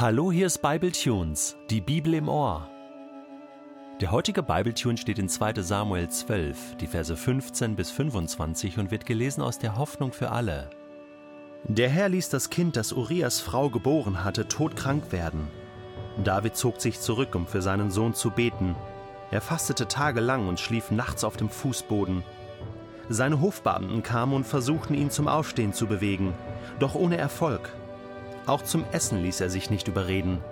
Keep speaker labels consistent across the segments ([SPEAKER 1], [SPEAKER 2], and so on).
[SPEAKER 1] Hallo, hier ist Bible Tunes, die Bibel im Ohr. Der heutige Bibletune steht in 2. Samuel 12, die Verse 15 bis 25 und wird gelesen aus der Hoffnung für alle.
[SPEAKER 2] Der Herr ließ das Kind, das Urias Frau geboren hatte, todkrank werden. David zog sich zurück, um für seinen Sohn zu beten. Er fastete tagelang und schlief nachts auf dem Fußboden. Seine Hofbeamten kamen und versuchten ihn zum Aufstehen zu bewegen, doch ohne Erfolg. Auch zum Essen ließ er sich nicht überreden.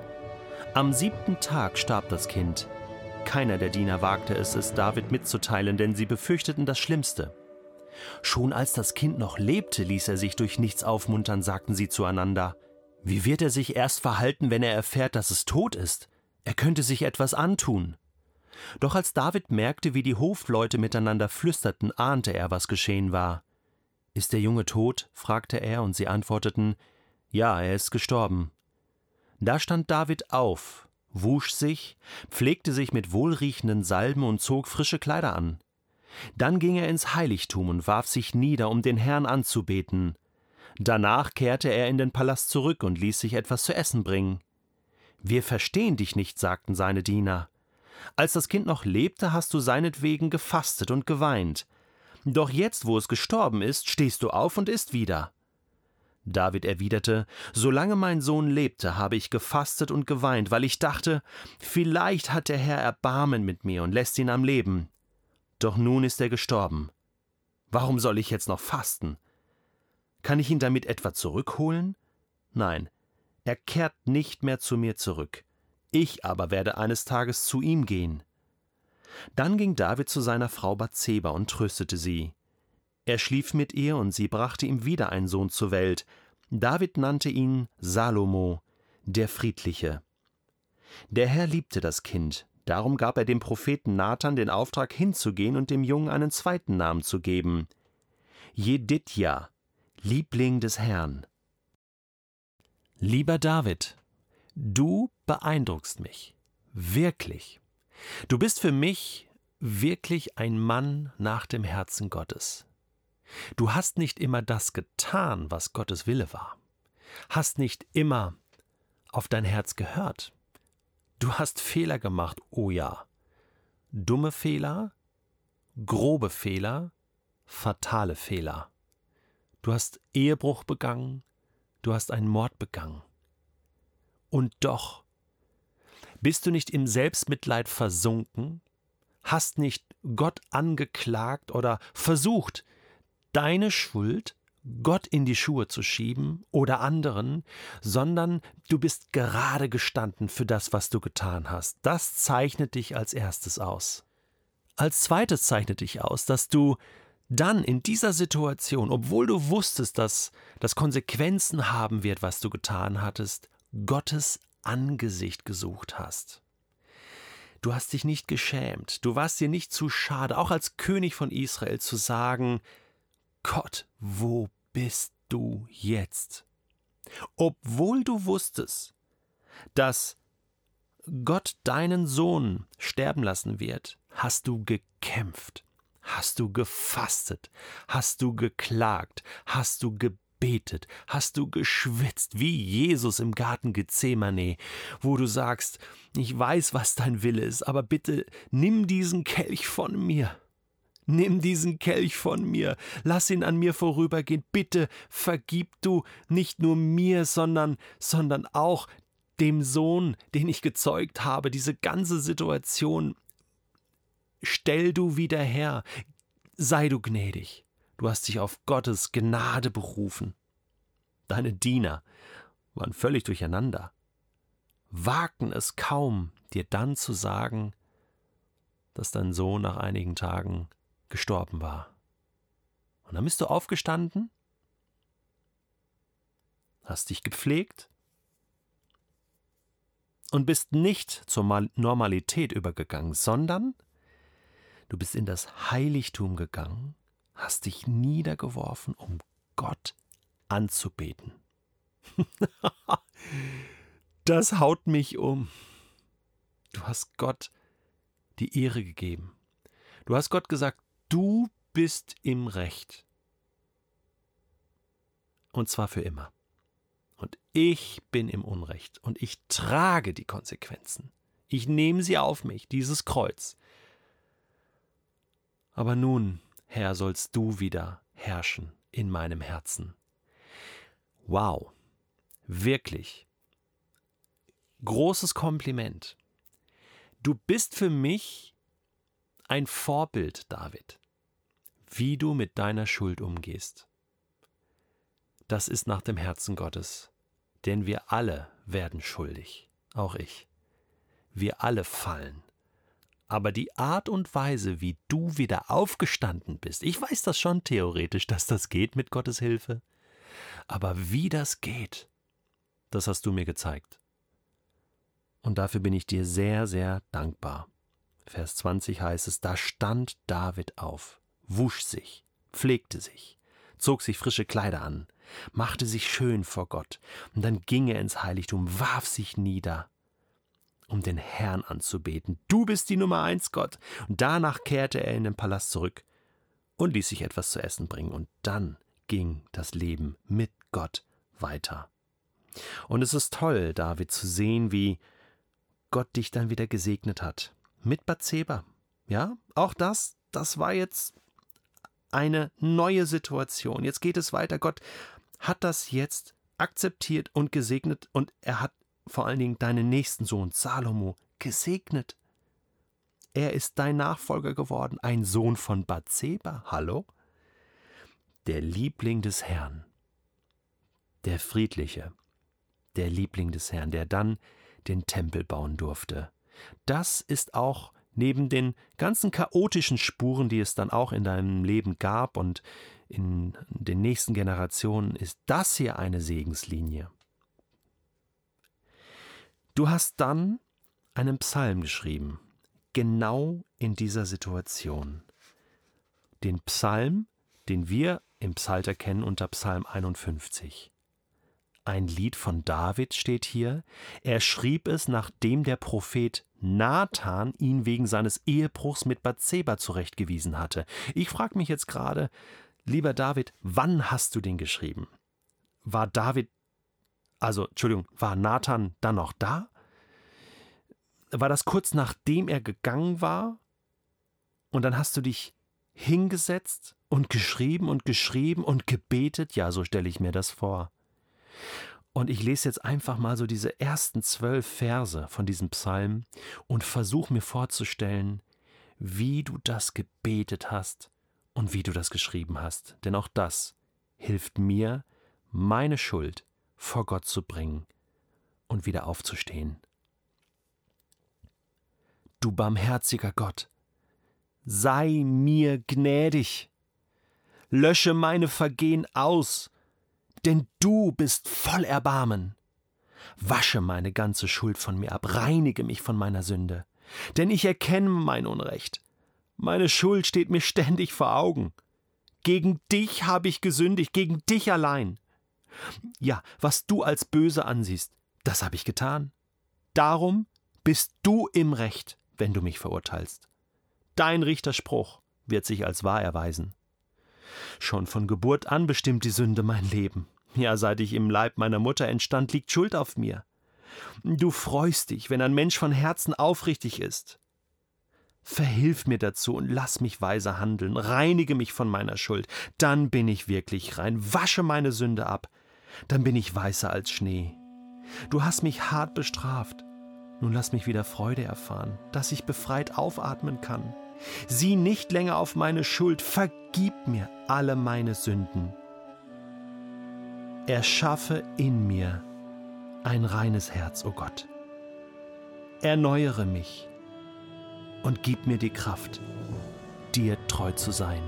[SPEAKER 2] Am siebten Tag starb das Kind. Keiner der Diener wagte es, es David mitzuteilen, denn sie befürchteten das Schlimmste. Schon als das Kind noch lebte, ließ er sich durch nichts aufmuntern, sagten sie zueinander. Wie wird er sich erst verhalten, wenn er erfährt, dass es tot ist? Er könnte sich etwas antun. Doch als David merkte, wie die Hofleute miteinander flüsterten, ahnte er, was geschehen war. Ist der Junge tot? fragte er, und sie antworteten ja, er ist gestorben. Da stand David auf, wusch sich, pflegte sich mit wohlriechenden Salben und zog frische Kleider an. Dann ging er ins Heiligtum und warf sich nieder, um den Herrn anzubeten. Danach kehrte er in den Palast zurück und ließ sich etwas zu essen bringen. Wir verstehen dich nicht, sagten seine Diener. Als das Kind noch lebte, hast du seinetwegen gefastet und geweint. Doch jetzt, wo es gestorben ist, stehst du auf und isst wieder. David erwiderte, Solange mein Sohn lebte, habe ich gefastet und geweint, weil ich dachte, vielleicht hat der Herr Erbarmen mit mir und lässt ihn am Leben. Doch nun ist er gestorben. Warum soll ich jetzt noch fasten? Kann ich ihn damit etwa zurückholen? Nein, er kehrt nicht mehr zu mir zurück. Ich aber werde eines Tages zu ihm gehen. Dann ging David zu seiner Frau Bathseba und tröstete sie. Er schlief mit ihr und sie brachte ihm wieder einen Sohn zur Welt. David nannte ihn Salomo, der Friedliche. Der Herr liebte das Kind, darum gab er dem Propheten Nathan den Auftrag hinzugehen und dem Jungen einen zweiten Namen zu geben. Jedidja, Liebling des Herrn.
[SPEAKER 1] Lieber David, du beeindruckst mich, wirklich. Du bist für mich wirklich ein Mann nach dem Herzen Gottes. Du hast nicht immer das getan, was Gottes Wille war, hast nicht immer auf dein Herz gehört. Du hast Fehler gemacht, oh ja. Dumme Fehler, grobe Fehler, fatale Fehler. Du hast Ehebruch begangen, du hast einen Mord begangen. Und doch bist du nicht im Selbstmitleid versunken, hast nicht Gott angeklagt oder versucht, deine Schuld Gott in die Schuhe zu schieben oder anderen, sondern du bist gerade gestanden für das, was du getan hast. Das zeichnet dich als erstes aus. Als zweites zeichnet dich aus, dass du dann in dieser Situation, obwohl du wusstest, dass das Konsequenzen haben wird, was du getan hattest, Gottes Angesicht gesucht hast. Du hast dich nicht geschämt, du warst dir nicht zu schade, auch als König von Israel zu sagen, Gott, wo bist du jetzt? Obwohl du wusstest, dass Gott deinen Sohn sterben lassen wird, hast du gekämpft, hast du gefastet, hast du geklagt, hast du gebetet, hast du geschwitzt, wie Jesus im Garten Gethsemane, wo du sagst, ich weiß, was dein Wille ist, aber bitte nimm diesen Kelch von mir. Nimm diesen Kelch von mir, lass ihn an mir vorübergehen, bitte vergib du nicht nur mir, sondern, sondern auch dem Sohn, den ich gezeugt habe, diese ganze Situation. Stell du wieder her, sei du gnädig, du hast dich auf Gottes Gnade berufen. Deine Diener waren völlig durcheinander, wagten es kaum, dir dann zu sagen, dass dein Sohn nach einigen Tagen gestorben war. Und dann bist du aufgestanden, hast dich gepflegt und bist nicht zur Normalität übergegangen, sondern du bist in das Heiligtum gegangen, hast dich niedergeworfen, um Gott anzubeten. das haut mich um. Du hast Gott die Ehre gegeben. Du hast Gott gesagt, Du bist im Recht. Und zwar für immer. Und ich bin im Unrecht und ich trage die Konsequenzen. Ich nehme sie auf mich, dieses Kreuz. Aber nun, Herr, sollst du wieder herrschen in meinem Herzen. Wow, wirklich. Großes Kompliment. Du bist für mich ein Vorbild, David, wie du mit deiner Schuld umgehst. Das ist nach dem Herzen Gottes, denn wir alle werden schuldig, auch ich. Wir alle fallen. Aber die Art und Weise, wie du wieder aufgestanden bist, ich weiß das schon theoretisch, dass das geht mit Gottes Hilfe, aber wie das geht, das hast du mir gezeigt. Und dafür bin ich dir sehr, sehr dankbar. Vers 20 heißt es, da stand David auf, wusch sich, pflegte sich, zog sich frische Kleider an, machte sich schön vor Gott, und dann ging er ins Heiligtum, warf sich nieder, um den Herrn anzubeten. Du bist die Nummer eins, Gott. Und danach kehrte er in den Palast zurück und ließ sich etwas zu essen bringen, und dann ging das Leben mit Gott weiter. Und es ist toll, David, zu sehen, wie Gott dich dann wieder gesegnet hat. Mit Bathseba. Ja, auch das, das war jetzt eine neue Situation. Jetzt geht es weiter. Gott hat das jetzt akzeptiert und gesegnet und er hat vor allen Dingen deinen nächsten Sohn Salomo gesegnet. Er ist dein Nachfolger geworden, ein Sohn von Bathseba. Hallo? Der Liebling des Herrn, der Friedliche, der Liebling des Herrn, der dann den Tempel bauen durfte. Das ist auch neben den ganzen chaotischen Spuren, die es dann auch in deinem Leben gab und in den nächsten Generationen, ist das hier eine Segenslinie. Du hast dann einen Psalm geschrieben, genau in dieser Situation. Den Psalm, den wir im Psalter kennen unter Psalm 51. Ein Lied von David steht hier. Er schrieb es, nachdem der Prophet Nathan ihn wegen seines Ehebruchs mit Bathseba zurechtgewiesen hatte. Ich frage mich jetzt gerade, lieber David, wann hast du den geschrieben? War David, also Entschuldigung, war Nathan dann noch da? War das kurz nachdem er gegangen war? Und dann hast du dich hingesetzt und geschrieben und geschrieben und gebetet? Ja, so stelle ich mir das vor. Und ich lese jetzt einfach mal so diese ersten zwölf Verse von diesem Psalm und versuche mir vorzustellen, wie du das gebetet hast und wie du das geschrieben hast. Denn auch das hilft mir, meine Schuld vor Gott zu bringen und wieder aufzustehen. Du barmherziger Gott, sei mir gnädig, lösche meine Vergehen aus denn du bist voll Erbarmen. Wasche meine ganze Schuld von mir ab, reinige mich von meiner Sünde, denn ich erkenne mein Unrecht. Meine Schuld steht mir ständig vor Augen. Gegen dich habe ich gesündigt, gegen dich allein. Ja, was du als böse ansiehst, das habe ich getan. Darum bist du im Recht, wenn du mich verurteilst. Dein Richterspruch wird sich als wahr erweisen. Schon von Geburt an bestimmt die Sünde mein Leben. Ja, seit ich im Leib meiner Mutter entstand, liegt Schuld auf mir. Du freust dich, wenn ein Mensch von Herzen aufrichtig ist. Verhilf mir dazu und lass mich weise handeln, reinige mich von meiner Schuld, dann bin ich wirklich rein, wasche meine Sünde ab, dann bin ich weißer als Schnee. Du hast mich hart bestraft, nun lass mich wieder Freude erfahren, dass ich befreit aufatmen kann. Sieh nicht länger auf meine Schuld, vergib mir alle meine Sünden. Erschaffe in mir ein reines Herz, o oh Gott. Erneuere mich und gib mir die Kraft, dir treu zu sein.